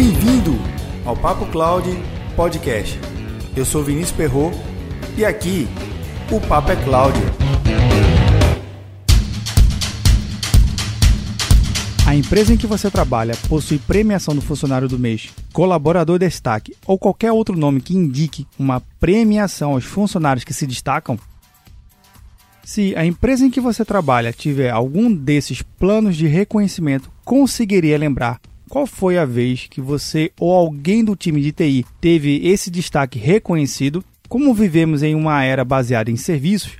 Bem-vindo ao Papo Cloud Podcast. Eu sou Vinícius Perro e aqui o Papo é Cloud. A empresa em que você trabalha possui premiação do funcionário do mês, colaborador destaque ou qualquer outro nome que indique uma premiação aos funcionários que se destacam? Se a empresa em que você trabalha tiver algum desses planos de reconhecimento, conseguiria lembrar qual foi a vez que você ou alguém do time de TI teve esse destaque reconhecido? Como vivemos em uma era baseada em serviços,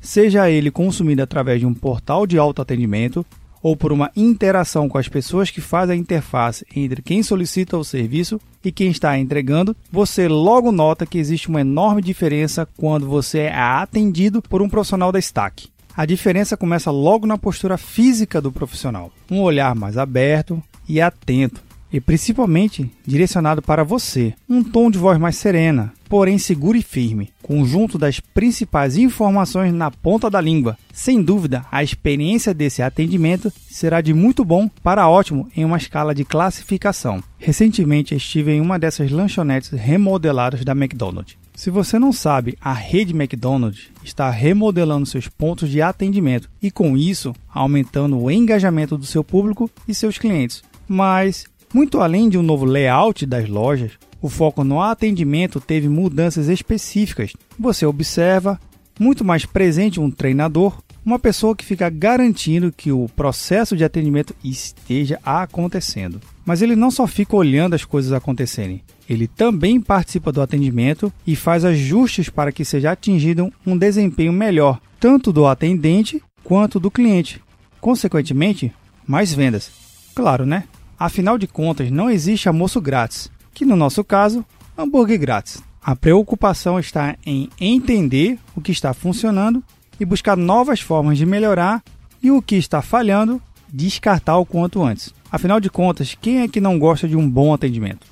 seja ele consumido através de um portal de autoatendimento, ou por uma interação com as pessoas que fazem a interface entre quem solicita o serviço e quem está entregando, você logo nota que existe uma enorme diferença quando você é atendido por um profissional da Stack. A diferença começa logo na postura física do profissional. Um olhar mais aberto e atento, e principalmente direcionado para você. Um tom de voz mais serena, porém seguro e firme, conjunto das principais informações na ponta da língua. Sem dúvida, a experiência desse atendimento será de muito bom para ótimo em uma escala de classificação. Recentemente estive em uma dessas lanchonetes remodeladas da McDonald's. Se você não sabe, a rede McDonald's está remodelando seus pontos de atendimento e, com isso, aumentando o engajamento do seu público e seus clientes. Mas muito além de um novo layout das lojas, o foco no atendimento teve mudanças específicas. Você observa muito mais presente um treinador, uma pessoa que fica garantindo que o processo de atendimento esteja acontecendo. Mas ele não só fica olhando as coisas acontecerem, ele também participa do atendimento e faz ajustes para que seja atingido um desempenho melhor, tanto do atendente quanto do cliente. Consequentemente, mais vendas. Claro, né? Afinal de contas, não existe almoço grátis, que no nosso caso, hambúrguer grátis. A preocupação está em entender o que está funcionando e buscar novas formas de melhorar e o que está falhando, descartar o quanto antes. Afinal de contas, quem é que não gosta de um bom atendimento?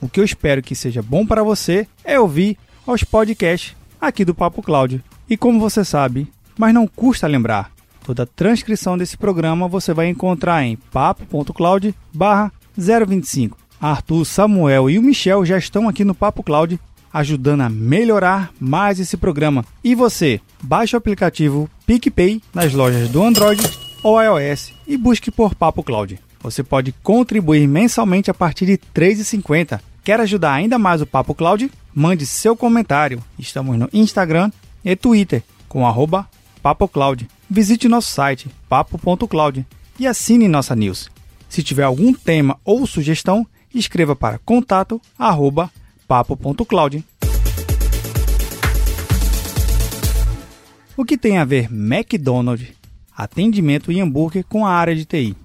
O que eu espero que seja bom para você é ouvir aos podcasts aqui do Papo Cláudio. E como você sabe, mas não custa lembrar, Toda a transcrição desse programa você vai encontrar em papo.cloud 025. Arthur, Samuel e o Michel já estão aqui no Papo Cloud ajudando a melhorar mais esse programa. E você, baixe o aplicativo PicPay nas lojas do Android ou iOS e busque por Papo Cloud. Você pode contribuir mensalmente a partir de R$ 3,50. Quer ajudar ainda mais o Papo Cloud? Mande seu comentário. Estamos no Instagram e Twitter com arroba PapoCloud visite nosso site papo.cloud e assine nossa news. Se tiver algum tema ou sugestão, escreva para contato@papo.cloud. O que tem a ver McDonald's, atendimento e hambúrguer com a área de TI?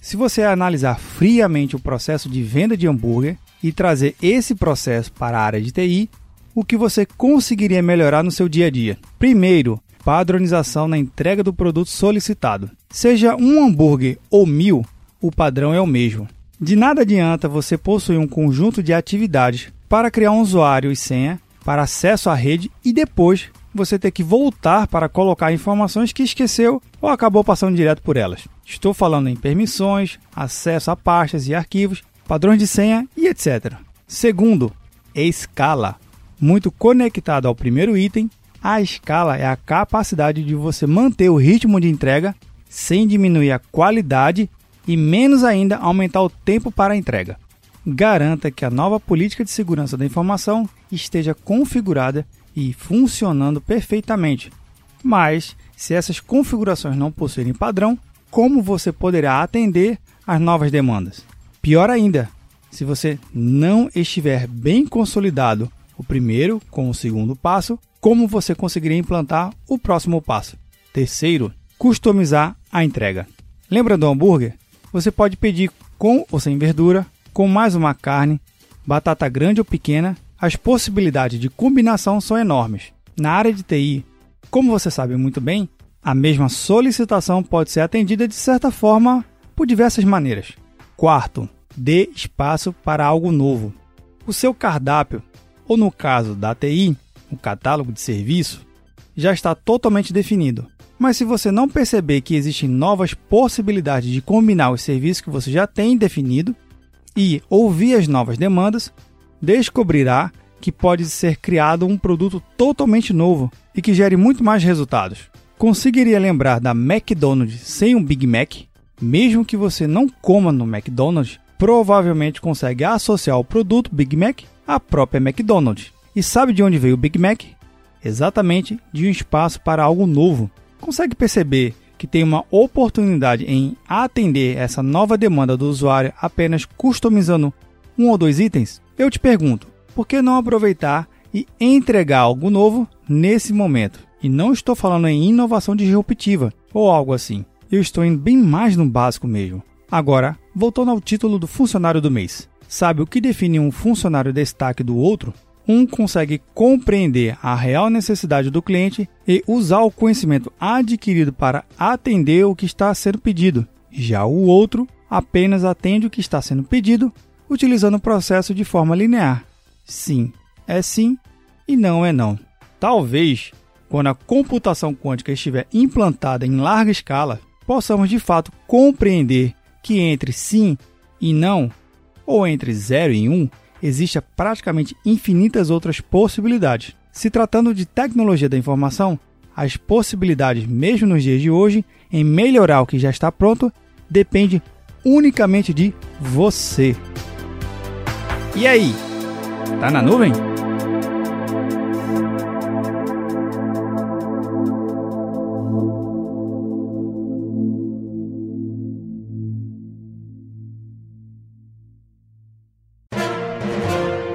Se você analisar friamente o processo de venda de hambúrguer e trazer esse processo para a área de TI, o que você conseguiria melhorar no seu dia a dia? Primeiro, padronização na entrega do produto solicitado. Seja um hambúrguer ou mil, o padrão é o mesmo. De nada adianta você possuir um conjunto de atividades para criar um usuário e senha para acesso à rede e depois você ter que voltar para colocar informações que esqueceu ou acabou passando direto por elas. Estou falando em permissões, acesso a pastas e arquivos, padrões de senha e etc. Segundo, escala. Muito conectado ao primeiro item, a escala é a capacidade de você manter o ritmo de entrega sem diminuir a qualidade e menos ainda aumentar o tempo para a entrega. Garanta que a nova política de segurança da informação esteja configurada e funcionando perfeitamente. Mas, se essas configurações não possuírem padrão, como você poderá atender às novas demandas? Pior ainda, se você não estiver bem consolidado o primeiro com o segundo passo, como você conseguiria implantar o próximo passo. Terceiro, customizar a entrega. Lembra do hambúrguer? Você pode pedir com ou sem verdura, com mais uma carne, batata grande ou pequena. As possibilidades de combinação são enormes. Na área de TI, como você sabe muito bem, a mesma solicitação pode ser atendida de certa forma por diversas maneiras. Quarto, dê espaço para algo novo. O seu cardápio, ou no caso da TI, o catálogo de serviço, já está totalmente definido. Mas se você não perceber que existem novas possibilidades de combinar os serviços que você já tem definido e ouvir as novas demandas, descobrirá que pode ser criado um produto totalmente novo e que gere muito mais resultados. Conseguiria lembrar da McDonald's sem um Big Mac? Mesmo que você não coma no McDonald's, provavelmente consegue associar o produto Big Mac à própria McDonald's. E sabe de onde veio o Big Mac? Exatamente de um espaço para algo novo. Consegue perceber que tem uma oportunidade em atender essa nova demanda do usuário apenas customizando um ou dois itens? Eu te pergunto, por que não aproveitar e entregar algo novo nesse momento? E não estou falando em inovação disruptiva ou algo assim. Eu estou indo bem mais no básico mesmo. Agora, voltando ao título do funcionário do mês. Sabe o que define um funcionário destaque do outro? Um consegue compreender a real necessidade do cliente e usar o conhecimento adquirido para atender o que está sendo pedido. Já o outro apenas atende o que está sendo pedido, utilizando o processo de forma linear, sim é sim e não é não. Talvez, quando a computação quântica estiver implantada em larga escala, possamos de fato compreender que entre sim e não, ou entre 0 e 1, um, existe praticamente infinitas outras possibilidades. Se tratando de tecnologia da informação, as possibilidades, mesmo nos dias de hoje, em melhorar o que já está pronto, depende unicamente de você. E aí? Tá na nuvem?